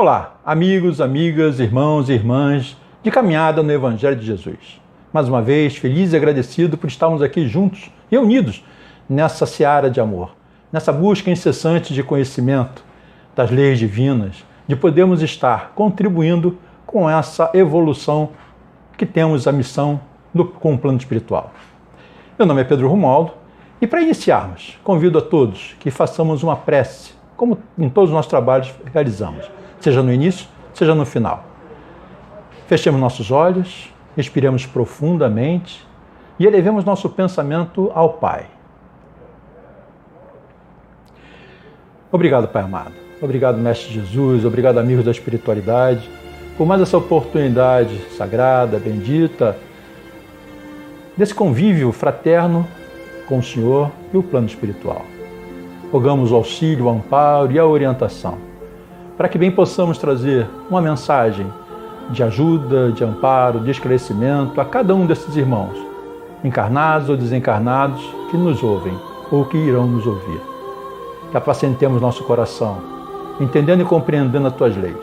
Olá, amigos, amigas, irmãos e irmãs de caminhada no Evangelho de Jesus. Mais uma vez, feliz e agradecido por estarmos aqui juntos e unidos nessa seara de amor, nessa busca incessante de conhecimento das leis divinas, de podermos estar contribuindo com essa evolução que temos a missão do, com o plano espiritual. Meu nome é Pedro Romualdo e para iniciarmos, convido a todos que façamos uma prece, como em todos os nossos trabalhos realizamos seja no início, seja no final. Fechemos nossos olhos, respiremos profundamente e elevemos nosso pensamento ao Pai. Obrigado, Pai amado. Obrigado, Mestre Jesus. Obrigado, amigos da espiritualidade, por mais essa oportunidade sagrada, bendita, desse convívio fraterno com o Senhor e o plano espiritual. Rogamos o auxílio, o amparo e a orientação para que bem possamos trazer uma mensagem de ajuda, de amparo, de esclarecimento a cada um desses irmãos, encarnados ou desencarnados, que nos ouvem ou que irão nos ouvir. Que apacentemos nosso coração, entendendo e compreendendo as tuas leis.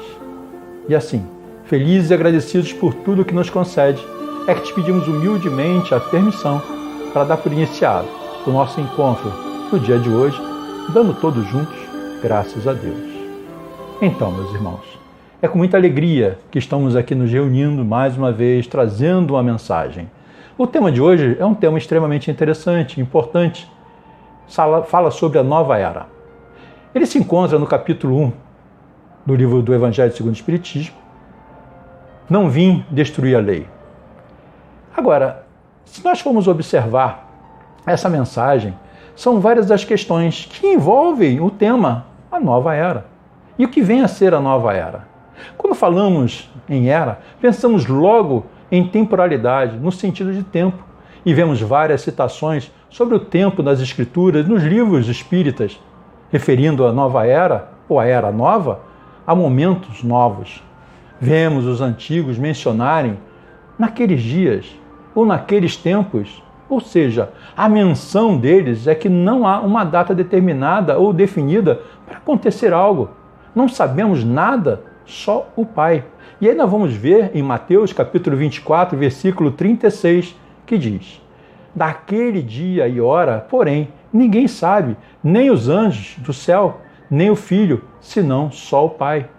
E assim, felizes e agradecidos por tudo que nos concede, é que te pedimos humildemente a permissão para dar por iniciado o nosso encontro no dia de hoje, dando todos juntos graças a Deus. Então, meus irmãos, é com muita alegria que estamos aqui nos reunindo mais uma vez, trazendo uma mensagem. O tema de hoje é um tema extremamente interessante, importante. Fala sobre a nova era. Ele se encontra no capítulo 1 do livro do Evangelho segundo o Espiritismo. Não vim destruir a lei. Agora, se nós formos observar essa mensagem, são várias as questões que envolvem o tema a nova era e o que vem a ser a nova era. Quando falamos em era, pensamos logo em temporalidade, no sentido de tempo, e vemos várias citações sobre o tempo nas Escrituras, nos livros espíritas, referindo a nova era ou a era nova a momentos novos. Vemos os antigos mencionarem naqueles dias ou naqueles tempos, ou seja, a menção deles é que não há uma data determinada ou definida para acontecer algo não sabemos nada, só o Pai. E aí nós vamos ver em Mateus capítulo 24, versículo 36, que diz: Daquele dia e hora, porém, ninguém sabe, nem os anjos do céu, nem o Filho, senão só o Pai.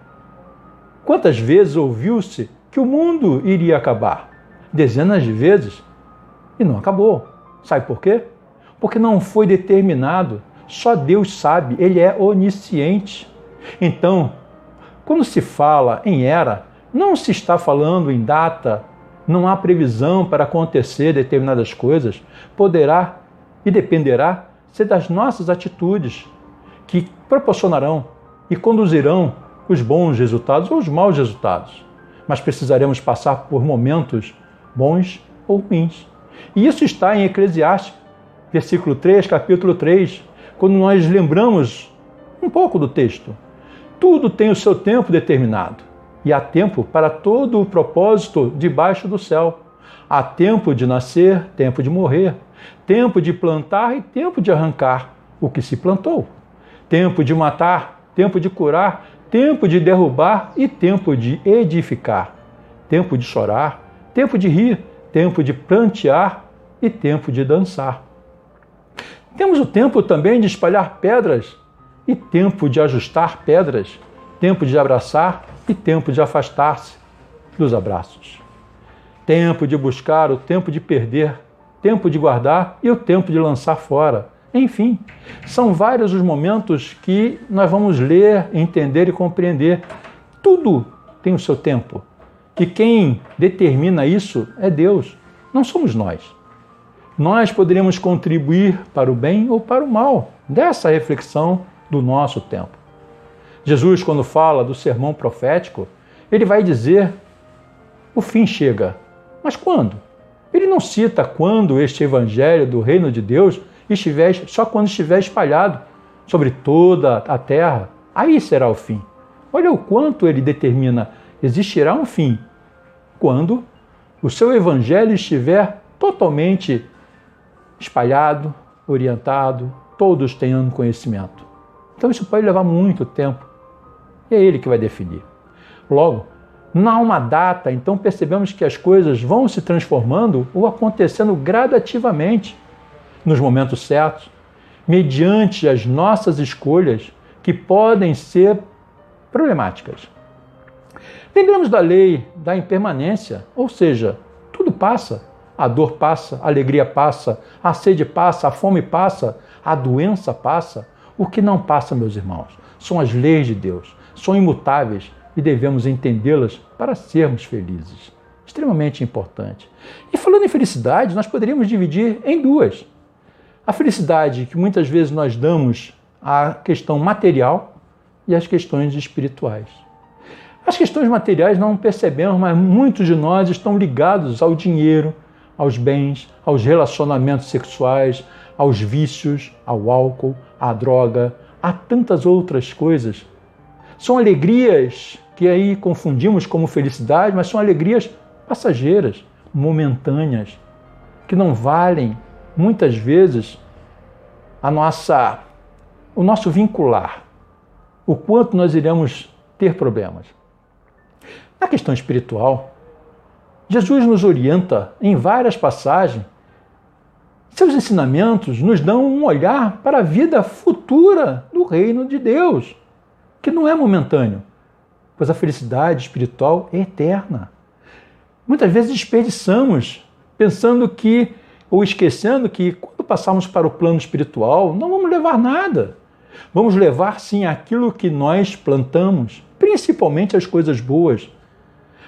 Quantas vezes ouviu-se que o mundo iria acabar? Dezenas de vezes. E não acabou. Sabe por quê? Porque não foi determinado. Só Deus sabe, Ele é onisciente. Então, quando se fala em era, não se está falando em data, não há previsão para acontecer determinadas coisas, poderá e dependerá ser das nossas atitudes que proporcionarão e conduzirão os bons resultados ou os maus resultados. Mas precisaremos passar por momentos bons ou ruins. E isso está em Eclesiastes, versículo 3, capítulo 3, quando nós lembramos um pouco do texto. Tudo tem o seu tempo determinado. E há tempo para todo o propósito debaixo do céu. Há tempo de nascer, tempo de morrer, tempo de plantar e tempo de arrancar o que se plantou. Tempo de matar, tempo de curar, tempo de derrubar e tempo de edificar. Tempo de chorar, tempo de rir, tempo de plantear e tempo de dançar. Temos o tempo também de espalhar pedras e tempo de ajustar pedras, tempo de abraçar e tempo de afastar-se dos abraços. Tempo de buscar, o tempo de perder, tempo de guardar e o tempo de lançar fora. Enfim, são vários os momentos que nós vamos ler, entender e compreender. Tudo tem o seu tempo. E quem determina isso é Deus, não somos nós. Nós poderíamos contribuir para o bem ou para o mal dessa reflexão do nosso tempo. Jesus, quando fala do sermão profético, ele vai dizer: o fim chega. Mas quando? Ele não cita quando este evangelho do reino de Deus estiver, só quando estiver espalhado sobre toda a terra. Aí será o fim. Olha o quanto ele determina: existirá um fim quando o seu evangelho estiver totalmente espalhado, orientado, todos tenham conhecimento. Então isso pode levar muito tempo. E é ele que vai definir. Logo, não há uma data, então percebemos que as coisas vão se transformando ou acontecendo gradativamente nos momentos certos, mediante as nossas escolhas que podem ser problemáticas. Lembramos da lei da impermanência, ou seja, tudo passa. A dor passa, a alegria passa, a sede passa, a fome passa, a doença passa. O que não passa, meus irmãos, são as leis de Deus, são imutáveis e devemos entendê-las para sermos felizes. Extremamente importante. E falando em felicidade, nós poderíamos dividir em duas. A felicidade que muitas vezes nós damos à questão material e às questões espirituais. As questões materiais não percebemos, mas muitos de nós estão ligados ao dinheiro, aos bens, aos relacionamentos sexuais, aos vícios, ao álcool, à droga, a tantas outras coisas. São alegrias que aí confundimos como felicidade, mas são alegrias passageiras, momentâneas, que não valem muitas vezes a nossa o nosso vincular, o quanto nós iremos ter problemas. Na questão espiritual, Jesus nos orienta em várias passagens. Seus ensinamentos nos dão um olhar para a vida futura do reino de Deus, que não é momentâneo, pois a felicidade espiritual é eterna. Muitas vezes desperdiçamos pensando que, ou esquecendo que, quando passarmos para o plano espiritual, não vamos levar nada. Vamos levar sim aquilo que nós plantamos, principalmente as coisas boas.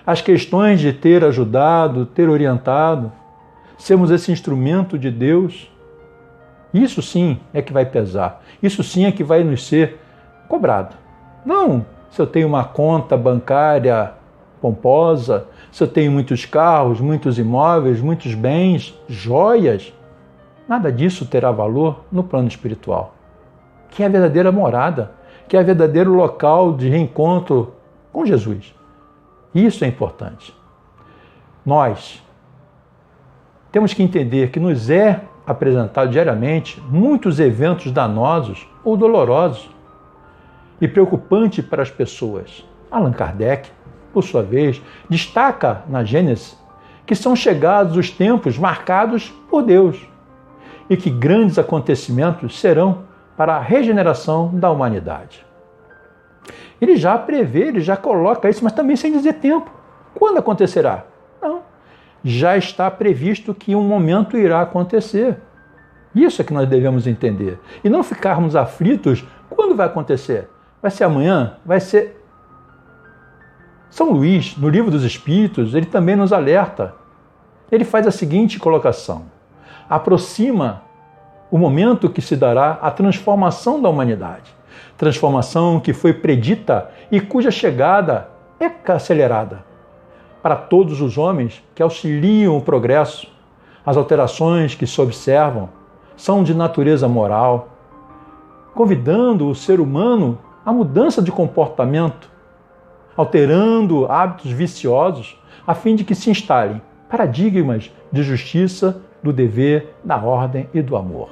As questões de ter ajudado, ter orientado, sermos esse instrumento de Deus. Isso sim é que vai pesar. Isso sim é que vai nos ser cobrado. Não se eu tenho uma conta bancária pomposa, se eu tenho muitos carros, muitos imóveis, muitos bens, joias, nada disso terá valor no plano espiritual, que é a verdadeira morada, que é o verdadeiro local de reencontro com Jesus. Isso é importante. Nós temos que entender que nos é apresentado diariamente muitos eventos danosos ou dolorosos e preocupante para as pessoas. Allan Kardec, por sua vez, destaca na Gênesis que são chegados os tempos marcados por Deus e que grandes acontecimentos serão para a regeneração da humanidade. Ele já prevê, ele já coloca isso, mas também sem dizer tempo. Quando acontecerá? Já está previsto que um momento irá acontecer. Isso é que nós devemos entender. E não ficarmos aflitos quando vai acontecer. Vai ser amanhã? Vai ser. São Luís, no Livro dos Espíritos, ele também nos alerta. Ele faz a seguinte colocação: aproxima o momento que se dará a transformação da humanidade. Transformação que foi predita e cuja chegada é acelerada. Para todos os homens que auxiliam o progresso, as alterações que se observam são de natureza moral, convidando o ser humano a mudança de comportamento, alterando hábitos viciosos, a fim de que se instalem paradigmas de justiça, do dever, da ordem e do amor.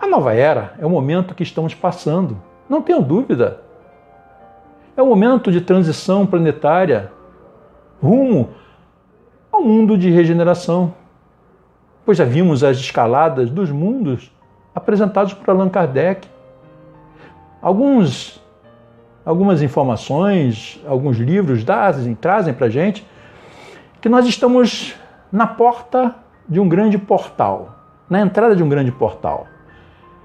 A nova era é o momento que estamos passando, não tenho dúvida. É o momento de transição planetária rumo ao mundo de regeneração. Pois já vimos as escaladas dos mundos apresentados por Allan Kardec Alguns, algumas informações, alguns livros trazem, trazem para a gente que nós estamos na porta de um grande portal, na entrada de um grande portal.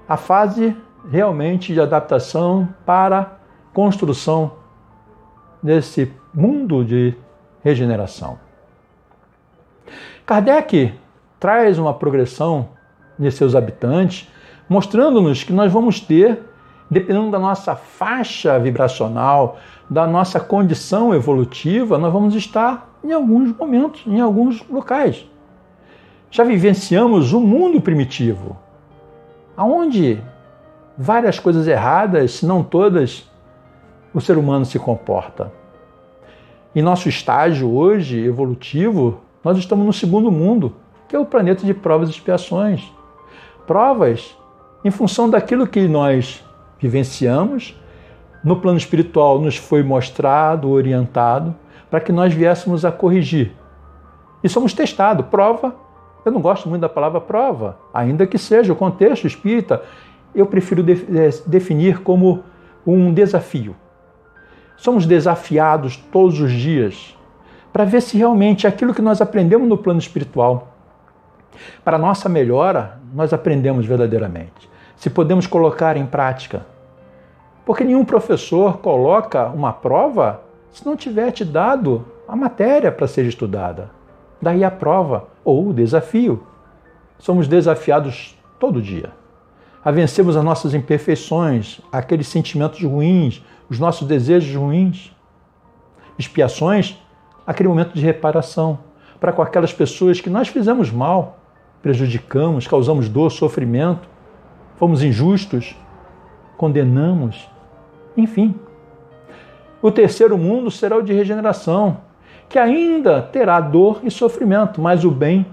A fase realmente de adaptação para construção desse mundo de regeneração. Kardec traz uma progressão de seus habitantes, mostrando-nos que nós vamos ter dependendo da nossa faixa vibracional, da nossa condição evolutiva, nós vamos estar em alguns momentos, em alguns locais. Já vivenciamos o mundo primitivo, aonde várias coisas erradas, se não todas, o ser humano se comporta. Em nosso estágio hoje evolutivo, nós estamos no segundo mundo, que é o planeta de provas e expiações. Provas em função daquilo que nós vivenciamos no plano espiritual nos foi mostrado, orientado, para que nós viéssemos a corrigir. E somos testados. Prova, eu não gosto muito da palavra prova, ainda que seja o contexto espírita, eu prefiro de, de, definir como um desafio. Somos desafiados todos os dias para ver se realmente aquilo que nós aprendemos no plano espiritual, para nossa melhora, nós aprendemos verdadeiramente. Se podemos colocar em prática. Porque nenhum professor coloca uma prova se não tiver te dado a matéria para ser estudada. Daí a prova ou o desafio. Somos desafiados todo dia a vencermos as nossas imperfeições, aqueles sentimentos ruins, os nossos desejos ruins. Expiações, aquele momento de reparação para com aquelas pessoas que nós fizemos mal, prejudicamos, causamos dor, sofrimento, fomos injustos, condenamos, enfim. O terceiro mundo será o de regeneração, que ainda terá dor e sofrimento, mas o bem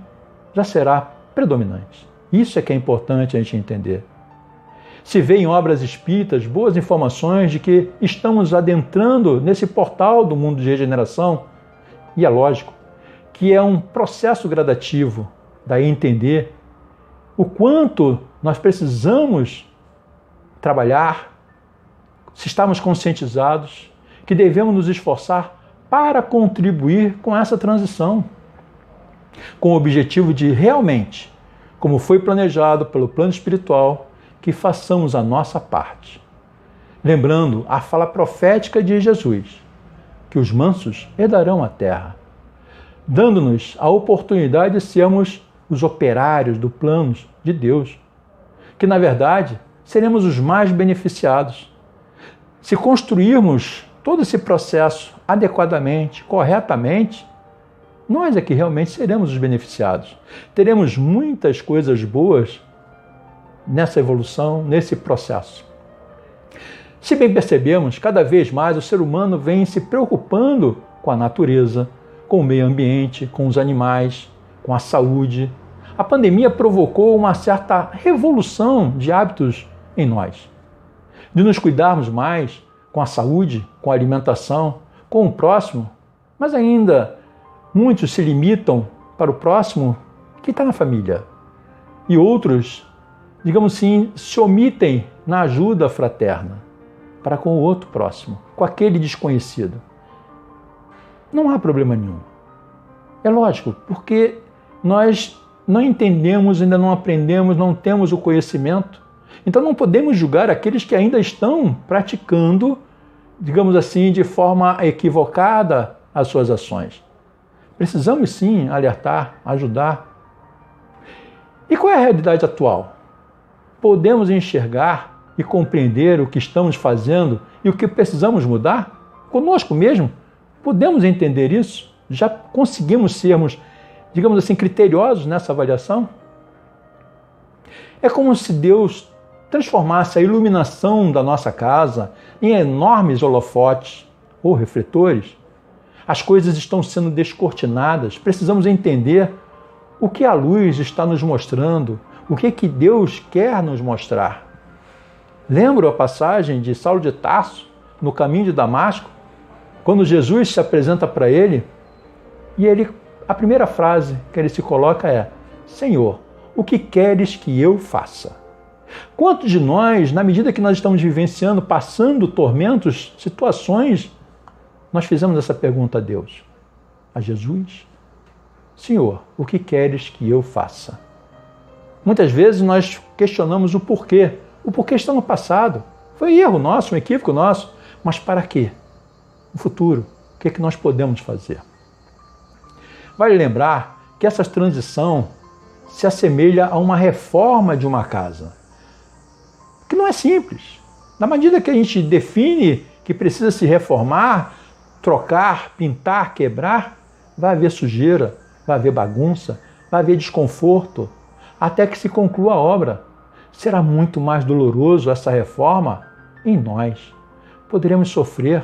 já será predominante. Isso é que é importante a gente entender. Se vê em obras espíritas boas informações de que estamos adentrando nesse portal do mundo de regeneração, e é lógico que é um processo gradativo, daí entender o quanto nós precisamos trabalhar, se estamos conscientizados, que devemos nos esforçar para contribuir com essa transição, com o objetivo de realmente, como foi planejado pelo plano espiritual, que façamos a nossa parte. Lembrando a fala profética de Jesus, que os mansos herdarão a terra, dando-nos a oportunidade de sermos os operários do plano de Deus, que na verdade seremos os mais beneficiados. Se construirmos todo esse processo adequadamente, corretamente, nós é que realmente seremos os beneficiados. Teremos muitas coisas boas nessa evolução, nesse processo. Se bem percebemos, cada vez mais o ser humano vem se preocupando com a natureza, com o meio ambiente, com os animais, com a saúde. A pandemia provocou uma certa revolução de hábitos em nós. De nos cuidarmos mais com a saúde, com a alimentação, com o próximo, mas ainda muitos se limitam para o próximo que está na família. E outros digamos assim, se omitem na ajuda fraterna para com o outro próximo, com aquele desconhecido. Não há problema nenhum. É lógico, porque nós não entendemos, ainda não aprendemos, não temos o conhecimento. Então não podemos julgar aqueles que ainda estão praticando, digamos assim, de forma equivocada as suas ações. Precisamos sim alertar, ajudar. E qual é a realidade atual? Podemos enxergar e compreender o que estamos fazendo e o que precisamos mudar? Conosco mesmo? Podemos entender isso? Já conseguimos sermos, digamos assim, criteriosos nessa avaliação? É como se Deus transformasse a iluminação da nossa casa em enormes holofotes ou refletores. As coisas estão sendo descortinadas, precisamos entender o que a luz está nos mostrando, o que, que Deus quer nos mostrar? Lembra a passagem de Saulo de Tarso no caminho de Damasco? Quando Jesus se apresenta para ele e ele, a primeira frase que ele se coloca é: Senhor, o que queres que eu faça? Quantos de nós, na medida que nós estamos vivenciando, passando tormentos, situações, nós fizemos essa pergunta a Deus, a Jesus? Senhor, o que queres que eu faça? Muitas vezes nós questionamos o porquê. O porquê está no passado. Foi erro nosso, um equívoco nosso. Mas para quê? No futuro, o que, é que nós podemos fazer? Vale lembrar que essa transição se assemelha a uma reforma de uma casa. Que não é simples. Na medida que a gente define que precisa se reformar, trocar, pintar, quebrar, vai haver sujeira, vai haver bagunça, vai haver desconforto, até que se conclua a obra. Será muito mais doloroso essa reforma em nós. Poderemos sofrer.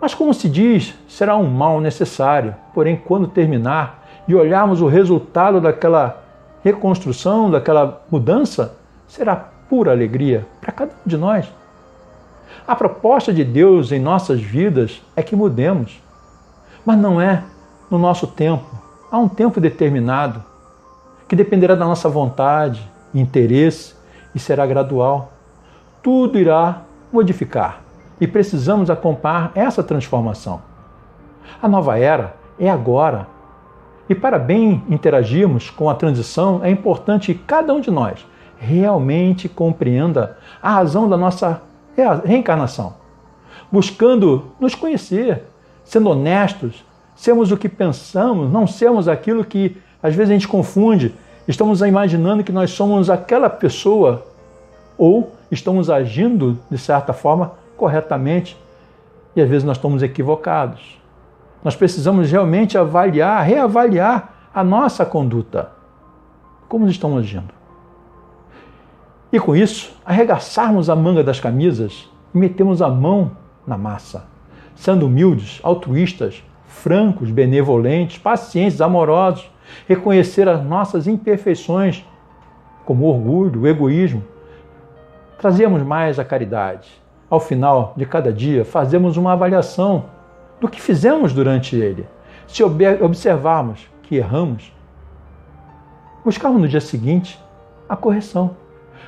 Mas, como se diz, será um mal necessário. Porém, quando terminar e olharmos o resultado daquela reconstrução, daquela mudança, será pura alegria para cada um de nós. A proposta de Deus em nossas vidas é que mudemos, mas não é no nosso tempo. Há um tempo determinado que dependerá da nossa vontade, interesse e será gradual. Tudo irá modificar e precisamos acompanhar essa transformação. A nova era é agora. E para bem interagirmos com a transição, é importante que cada um de nós realmente compreenda a razão da nossa reencarnação, buscando nos conhecer, sendo honestos, sermos o que pensamos, não sermos aquilo que às vezes a gente confunde. Estamos imaginando que nós somos aquela pessoa ou estamos agindo de certa forma corretamente e às vezes nós estamos equivocados. Nós precisamos realmente avaliar, reavaliar a nossa conduta. Como estamos agindo? E com isso, arregaçarmos a manga das camisas e metemos a mão na massa, sendo humildes, altruístas, francos, benevolentes, pacientes, amorosos, reconhecer as nossas imperfeições, como orgulho, egoísmo. Trazemos mais a caridade. Ao final de cada dia, fazemos uma avaliação do que fizemos durante ele. Se observarmos que erramos, buscarmos no dia seguinte a correção.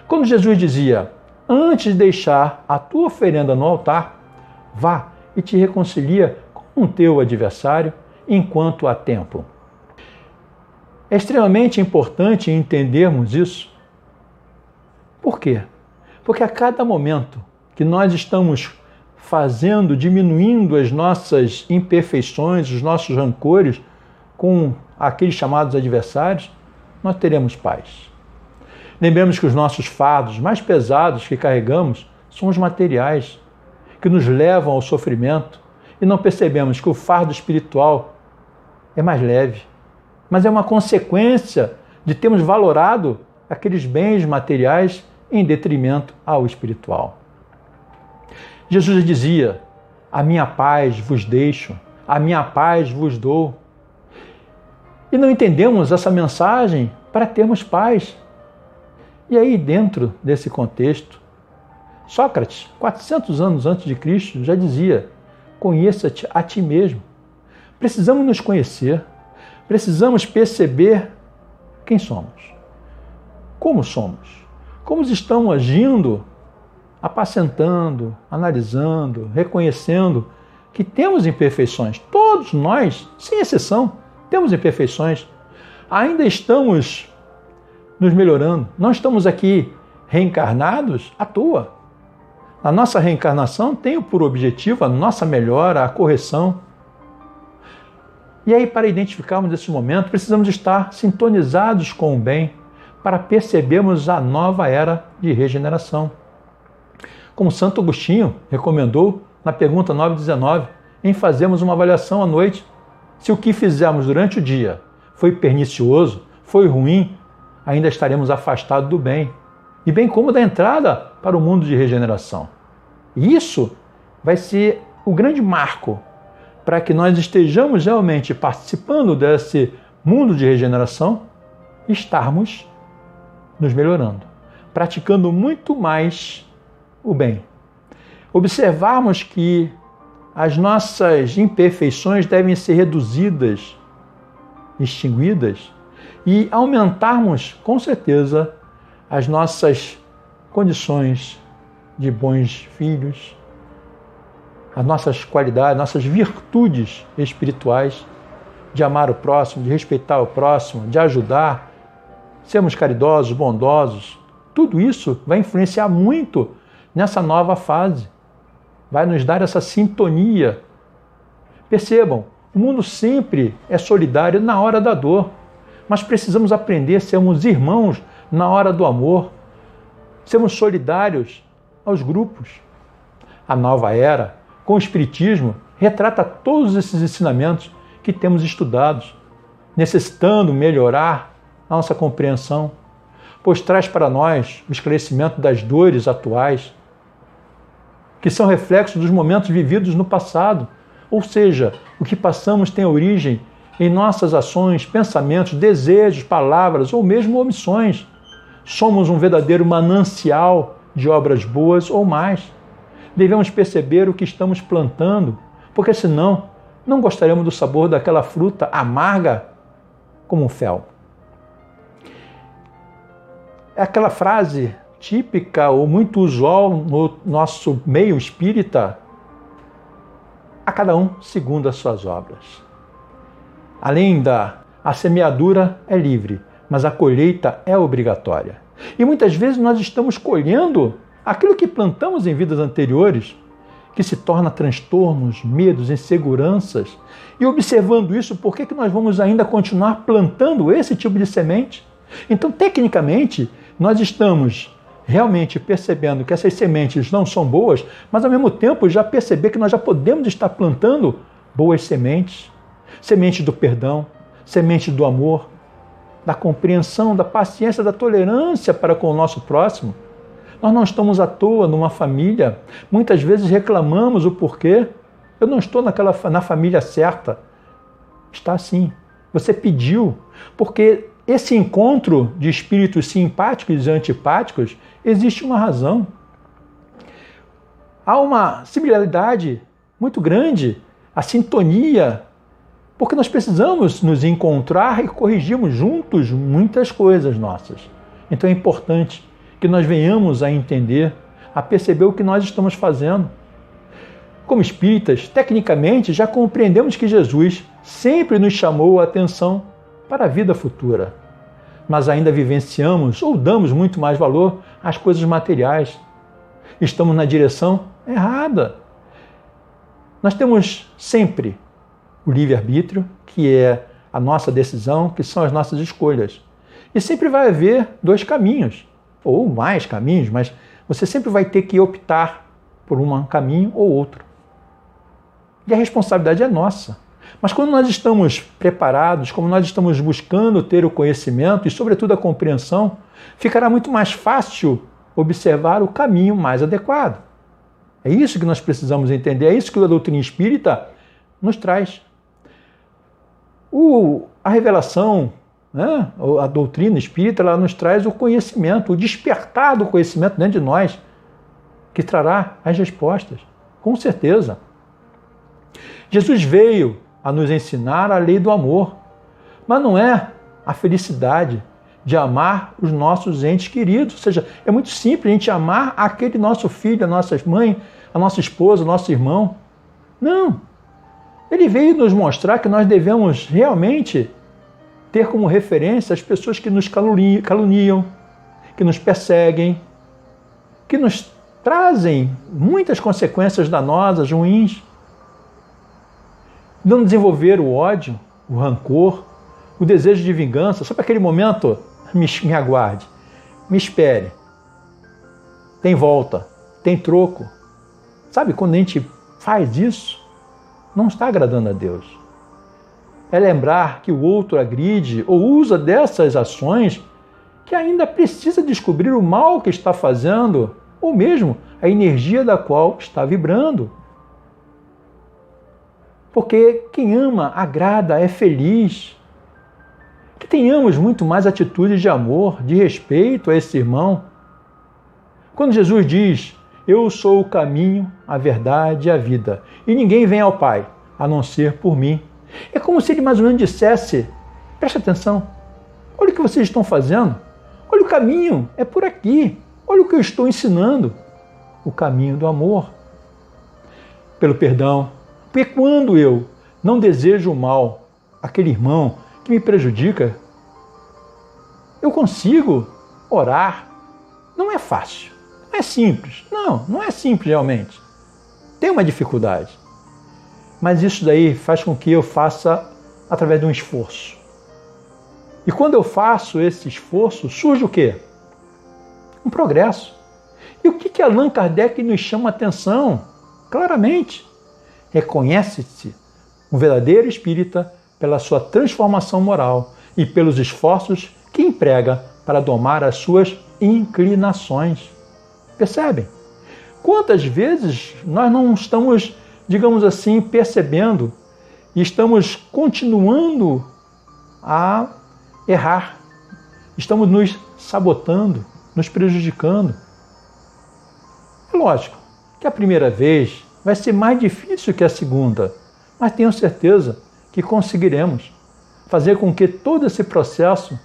Quando Jesus dizia: Antes de deixar a tua oferenda no altar, vá e te reconcilia com o teu adversário enquanto há tempo. É extremamente importante entendermos isso. Por quê? Porque a cada momento que nós estamos fazendo, diminuindo as nossas imperfeições, os nossos rancores com aqueles chamados adversários, nós teremos paz. Lembremos que os nossos fardos mais pesados que carregamos são os materiais, que nos levam ao sofrimento, e não percebemos que o fardo espiritual é mais leve, mas é uma consequência de termos valorado aqueles bens materiais em detrimento ao espiritual. Jesus dizia: A minha paz vos deixo, a minha paz vos dou. E não entendemos essa mensagem para termos paz. E aí, dentro desse contexto, Sócrates, 400 anos antes de Cristo, já dizia: Conheça-te a ti mesmo. Precisamos nos conhecer, precisamos perceber quem somos, como somos, como estamos agindo apacentando, analisando, reconhecendo que temos imperfeições. Todos nós, sem exceção, temos imperfeições. Ainda estamos nos melhorando. Não estamos aqui reencarnados à toa. A nossa reencarnação tem por objetivo a nossa melhora, a correção. E aí, para identificarmos esse momento, precisamos estar sintonizados com o bem para percebermos a nova era de regeneração como Santo Agostinho recomendou na pergunta 919, em fazermos uma avaliação à noite. Se o que fizemos durante o dia foi pernicioso, foi ruim, ainda estaremos afastados do bem, e bem como da entrada para o mundo de regeneração. Isso vai ser o grande marco para que nós estejamos realmente participando desse mundo de regeneração, estarmos nos melhorando, praticando muito mais o bem. Observarmos que as nossas imperfeições devem ser reduzidas, extinguidas e aumentarmos, com certeza, as nossas condições de bons filhos, as nossas qualidades, nossas virtudes espirituais, de amar o próximo, de respeitar o próximo, de ajudar, sermos caridosos, bondosos. Tudo isso vai influenciar muito nessa nova fase. Vai nos dar essa sintonia. Percebam, o mundo sempre é solidário na hora da dor, mas precisamos aprender a sermos irmãos na hora do amor, sermos solidários aos grupos. A nova era, com o Espiritismo, retrata todos esses ensinamentos que temos estudados, necessitando melhorar a nossa compreensão, pois traz para nós o esclarecimento das dores atuais que são reflexos dos momentos vividos no passado. Ou seja, o que passamos tem origem em nossas ações, pensamentos, desejos, palavras ou mesmo omissões. Somos um verdadeiro manancial de obras boas ou mais. Devemos perceber o que estamos plantando, porque senão não gostaremos do sabor daquela fruta amarga como um fel. É aquela frase típica ou muito usual no nosso meio espírita, a cada um segundo as suas obras. Além da a semeadura é livre, mas a colheita é obrigatória. E muitas vezes nós estamos colhendo aquilo que plantamos em vidas anteriores, que se torna transtornos, medos, inseguranças. E observando isso, por que, que nós vamos ainda continuar plantando esse tipo de semente? Então, tecnicamente, nós estamos realmente percebendo que essas sementes não são boas, mas ao mesmo tempo já perceber que nós já podemos estar plantando boas sementes, sementes do perdão, sementes do amor, da compreensão, da paciência, da tolerância para com o nosso próximo. Nós não estamos à toa numa família. Muitas vezes reclamamos o porquê. Eu não estou naquela, na família certa. Está assim. Você pediu. Porque esse encontro de espíritos simpáticos e antipáticos existe uma razão. Há uma similaridade muito grande, a sintonia, porque nós precisamos nos encontrar e corrigirmos juntos muitas coisas nossas. Então é importante que nós venhamos a entender, a perceber o que nós estamos fazendo. Como espíritas, tecnicamente já compreendemos que Jesus sempre nos chamou a atenção para a vida futura mas ainda vivenciamos ou damos muito mais valor às coisas materiais. Estamos na direção errada. Nós temos sempre o livre-arbítrio, que é a nossa decisão, que são as nossas escolhas. E sempre vai haver dois caminhos, ou mais caminhos, mas você sempre vai ter que optar por um caminho ou outro. E a responsabilidade é nossa. Mas quando nós estamos preparados, como nós estamos buscando ter o conhecimento e, sobretudo, a compreensão, ficará muito mais fácil observar o caminho mais adequado. É isso que nós precisamos entender, é isso que a doutrina espírita nos traz. O, a revelação, né, a doutrina espírita, ela nos traz o conhecimento, o despertar do conhecimento dentro de nós, que trará as respostas, com certeza. Jesus veio a nos ensinar a lei do amor. Mas não é a felicidade de amar os nossos entes queridos. Ou seja, é muito simples a gente amar aquele nosso filho, a nossa mãe, a nossa esposa, o nosso irmão. Não. Ele veio nos mostrar que nós devemos realmente ter como referência as pessoas que nos caluniam, que nos perseguem, que nos trazem muitas consequências danosas, ruins não desenvolver o ódio, o rancor, o desejo de vingança, só para aquele momento me, me aguarde, me espere. Tem volta, tem troco. Sabe quando a gente faz isso, não está agradando a Deus. É lembrar que o outro agride ou usa dessas ações que ainda precisa descobrir o mal que está fazendo ou mesmo a energia da qual está vibrando. Porque quem ama, agrada, é feliz. Que tenhamos muito mais atitudes de amor, de respeito a esse irmão. Quando Jesus diz: Eu sou o caminho, a verdade e a vida, e ninguém vem ao Pai a não ser por mim. É como se ele mais ou menos dissesse: Preste atenção, olha o que vocês estão fazendo, olha o caminho, é por aqui, olha o que eu estou ensinando o caminho do amor. Pelo perdão, porque quando eu não desejo o mal àquele irmão que me prejudica, eu consigo orar. Não é fácil, não é simples. Não, não é simples realmente. Tem uma dificuldade. Mas isso daí faz com que eu faça através de um esforço. E quando eu faço esse esforço, surge o quê? Um progresso. E o que, que Allan Kardec nos chama a atenção? Claramente reconhece-se um verdadeiro espírita pela sua transformação moral e pelos esforços que emprega para domar as suas inclinações. Percebem? Quantas vezes nós não estamos, digamos assim, percebendo e estamos continuando a errar, estamos nos sabotando, nos prejudicando? É lógico que a primeira vez vai ser mais difícil que a segunda, mas tenho certeza que conseguiremos fazer com que todo esse processo,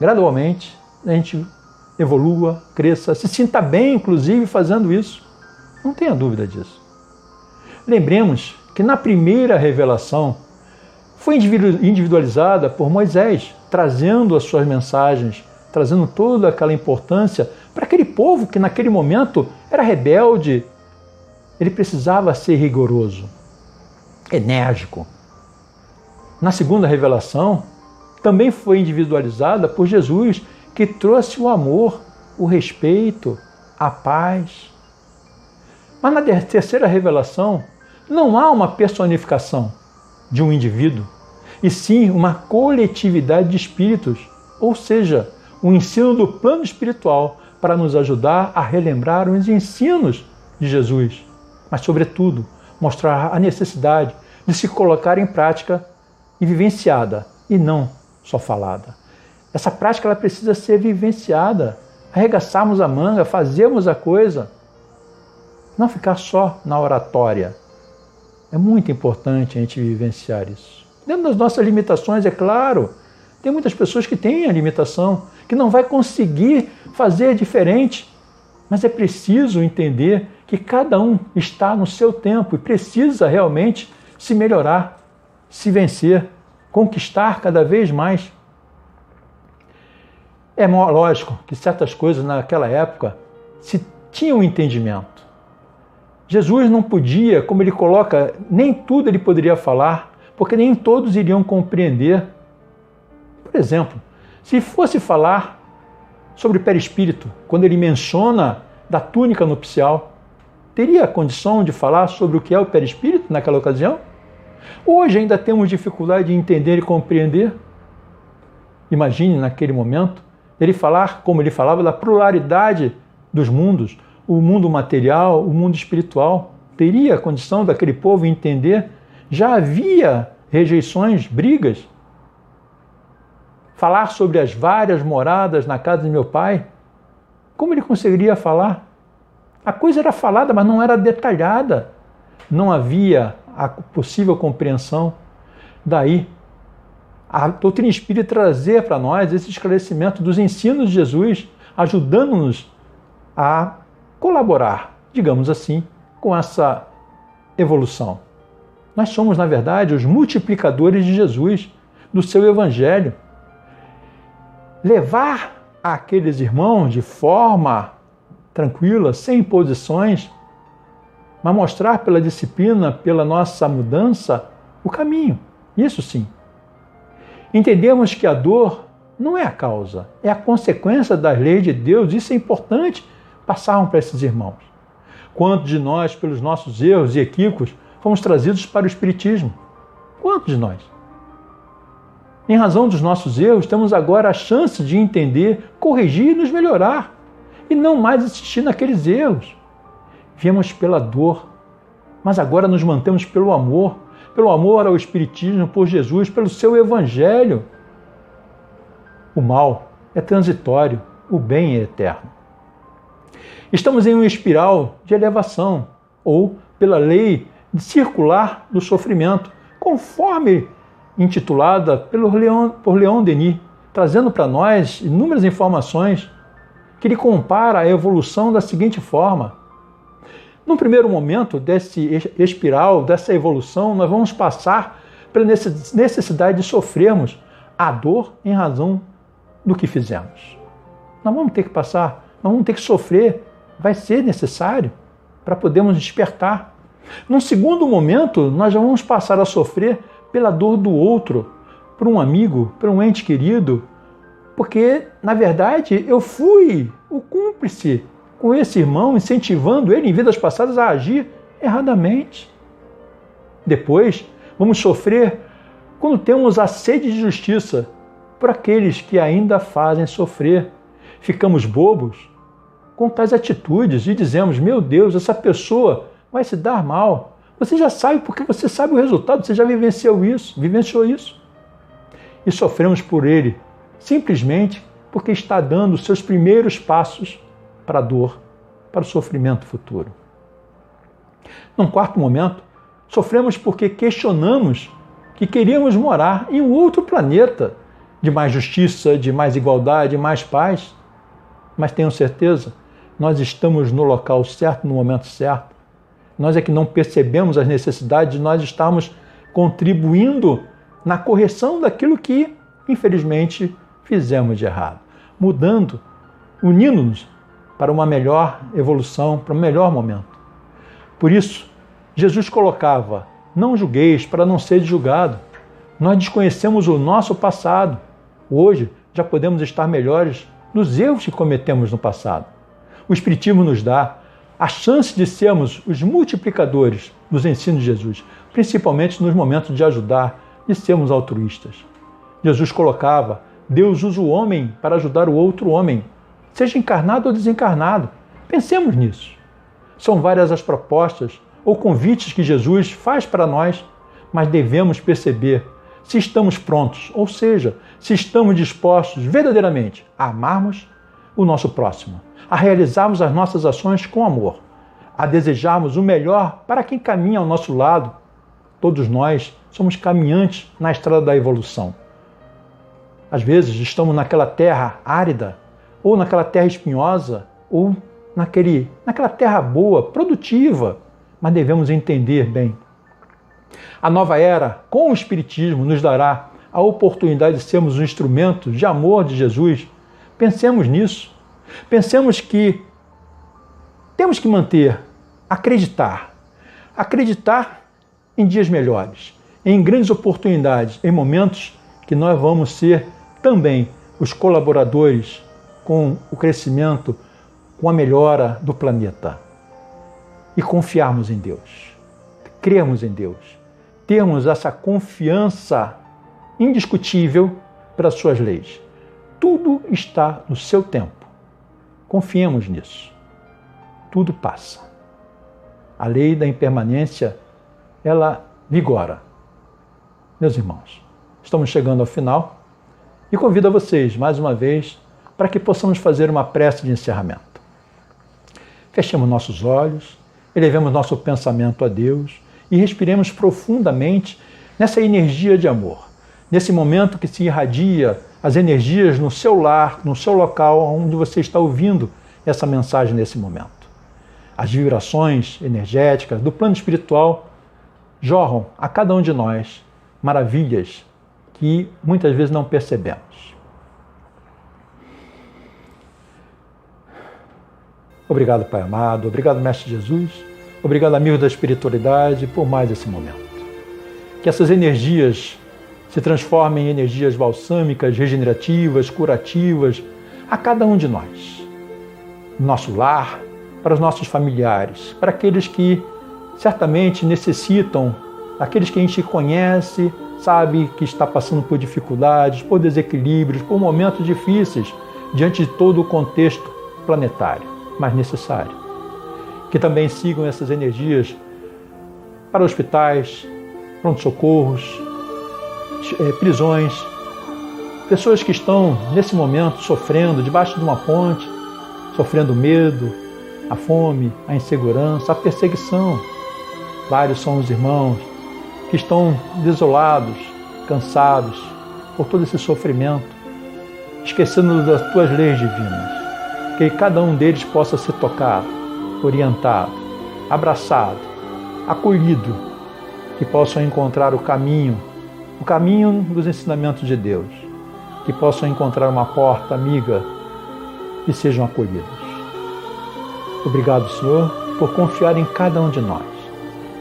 gradualmente, a gente evolua, cresça, se sinta bem, inclusive, fazendo isso. Não tenha dúvida disso. Lembremos que na primeira revelação foi individualizada por Moisés, trazendo as suas mensagens, trazendo toda aquela importância para aquele povo que naquele momento era rebelde. Ele precisava ser rigoroso, enérgico. Na segunda revelação, também foi individualizada por Jesus, que trouxe o amor, o respeito, a paz. Mas na terceira revelação, não há uma personificação de um indivíduo, e sim uma coletividade de espíritos, ou seja, o um ensino do plano espiritual para nos ajudar a relembrar os ensinos de Jesus, mas, sobretudo, mostrar a necessidade de se colocar em prática e vivenciada, e não só falada. Essa prática ela precisa ser vivenciada, arregaçarmos a manga, fazermos a coisa, não ficar só na oratória. É muito importante a gente vivenciar isso. Dentro das nossas limitações, é claro, tem muitas pessoas que têm a limitação, que não vai conseguir fazer diferente, mas é preciso entender que cada um está no seu tempo e precisa realmente se melhorar, se vencer, conquistar cada vez mais. É lógico que certas coisas naquela época se tinham um entendimento. Jesus não podia, como ele coloca, nem tudo ele poderia falar, porque nem todos iriam compreender. Por exemplo, se fosse falar sobre o perispírito, quando ele menciona da túnica nupcial, teria condição de falar sobre o que é o perispírito naquela ocasião? Hoje ainda temos dificuldade de entender e compreender. Imagine naquele momento ele falar, como ele falava, da pluralidade dos mundos, o mundo material, o mundo espiritual. Teria a condição daquele povo entender? Já havia rejeições, brigas. Falar sobre as várias moradas na casa de meu pai. Como ele conseguiria falar? A coisa era falada, mas não era detalhada. Não havia a possível compreensão. Daí, a doutrina espírita trazer para nós esse esclarecimento dos ensinos de Jesus, ajudando-nos a colaborar, digamos assim, com essa evolução. Nós somos, na verdade, os multiplicadores de Jesus, do seu Evangelho. Levar aqueles irmãos de forma tranquila, sem imposições, mas mostrar pela disciplina, pela nossa mudança, o caminho. Isso sim. Entendemos que a dor não é a causa, é a consequência das leis de Deus. Isso é importante passarmos para esses irmãos. Quantos de nós, pelos nossos erros e equívocos, fomos trazidos para o Espiritismo? Quantos de nós? Em razão dos nossos erros, temos agora a chance de entender, corrigir e nos melhorar, e não mais insistir naqueles erros. Viemos pela dor, mas agora nos mantemos pelo amor, pelo amor ao Espiritismo, por Jesus, pelo seu Evangelho. O mal é transitório, o bem é eterno. Estamos em uma espiral de elevação, ou pela lei circular do sofrimento, conforme intitulada pelo Leon, por Leon Denis, trazendo para nós inúmeras informações que ele compara a evolução da seguinte forma: num primeiro momento desse espiral, dessa evolução, nós vamos passar pela necessidade de sofrermos a dor em razão do que fizemos. Nós vamos ter que passar, nós vamos ter que sofrer, vai ser necessário para podermos despertar. Num segundo momento, nós já vamos passar a sofrer pela dor do outro, por um amigo, por um ente querido, porque, na verdade, eu fui o cúmplice com esse irmão, incentivando ele em vidas passadas a agir erradamente. Depois, vamos sofrer quando temos a sede de justiça por aqueles que ainda fazem sofrer. Ficamos bobos com tais atitudes e dizemos: Meu Deus, essa pessoa vai se dar mal. Você já sabe porque você sabe o resultado, você já vivenciou isso, vivenciou isso. E sofremos por ele, simplesmente porque está dando seus primeiros passos para a dor, para o sofrimento futuro. Num quarto momento, sofremos porque questionamos que queríamos morar em um outro planeta de mais justiça, de mais igualdade, mais paz. Mas tenham certeza, nós estamos no local certo, no momento certo. Nós é que não percebemos as necessidades, nós estamos contribuindo na correção daquilo que, infelizmente, fizemos de errado, mudando, unindo-nos para uma melhor evolução, para um melhor momento. Por isso, Jesus colocava: não julgueis para não ser julgado. Nós desconhecemos o nosso passado. Hoje já podemos estar melhores nos erros que cometemos no passado. O Espiritismo nos dá a chance de sermos os multiplicadores dos ensinos de Jesus, principalmente nos momentos de ajudar, de sermos altruístas. Jesus colocava: Deus usa o homem para ajudar o outro homem, seja encarnado ou desencarnado. Pensemos nisso. São várias as propostas ou convites que Jesus faz para nós, mas devemos perceber se estamos prontos, ou seja, se estamos dispostos verdadeiramente a amarmos o nosso próximo, a realizarmos as nossas ações com amor, a desejarmos o melhor para quem caminha ao nosso lado. Todos nós somos caminhantes na estrada da evolução. Às vezes estamos naquela terra árida, ou naquela terra espinhosa, ou naquele, naquela terra boa, produtiva, mas devemos entender bem. A nova era, com o Espiritismo, nos dará a oportunidade de sermos um instrumento de amor de Jesus. Pensemos nisso. Pensemos que temos que manter, acreditar. Acreditar em dias melhores, em grandes oportunidades, em momentos que nós vamos ser também os colaboradores com o crescimento, com a melhora do planeta. E confiarmos em Deus, crermos em Deus, termos essa confiança indiscutível pelas suas leis. Tudo está no seu tempo. Confiemos nisso. Tudo passa. A lei da impermanência, ela vigora. Meus irmãos, estamos chegando ao final e convido a vocês, mais uma vez, para que possamos fazer uma prece de encerramento. Fechemos nossos olhos, elevemos nosso pensamento a Deus e respiremos profundamente nessa energia de amor, nesse momento que se irradia as energias no seu lar, no seu local onde você está ouvindo essa mensagem nesse momento. As vibrações energéticas do plano espiritual jorram a cada um de nós maravilhas que muitas vezes não percebemos. Obrigado, Pai amado. Obrigado, Mestre Jesus. Obrigado, amigo da espiritualidade, por mais esse momento. Que essas energias se transformem em energias balsâmicas, regenerativas, curativas a cada um de nós. No nosso lar, para os nossos familiares, para aqueles que certamente necessitam, aqueles que a gente conhece, sabe que está passando por dificuldades, por desequilíbrios, por momentos difíceis diante de todo o contexto planetário, mas necessário. Que também sigam essas energias para hospitais, pronto-socorros, eh, prisões, pessoas que estão nesse momento sofrendo debaixo de uma ponte, sofrendo medo, a fome, a insegurança, a perseguição. Vários são os irmãos que estão desolados, cansados por todo esse sofrimento, esquecendo das tuas leis divinas. Que cada um deles possa ser tocado, orientado, abraçado, acolhido, que possam encontrar o caminho, o caminho dos ensinamentos de Deus, que possam encontrar uma porta amiga e sejam acolhidos. Obrigado, Senhor, por confiar em cada um de nós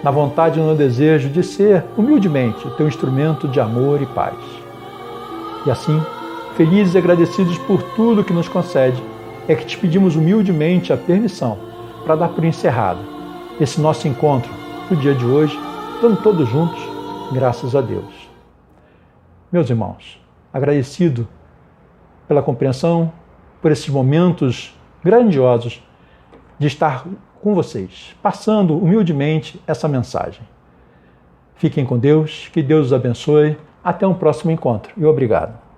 na vontade e no desejo de ser, humildemente, o teu instrumento de amor e paz. E assim, felizes e agradecidos por tudo que nos concede, é que te pedimos humildemente a permissão para dar por encerrado esse nosso encontro no dia de hoje, dando todos juntos graças a Deus. Meus irmãos, agradecido pela compreensão, por esses momentos grandiosos de estar com vocês, passando humildemente essa mensagem. Fiquem com Deus, que Deus os abençoe. Até um próximo encontro e obrigado.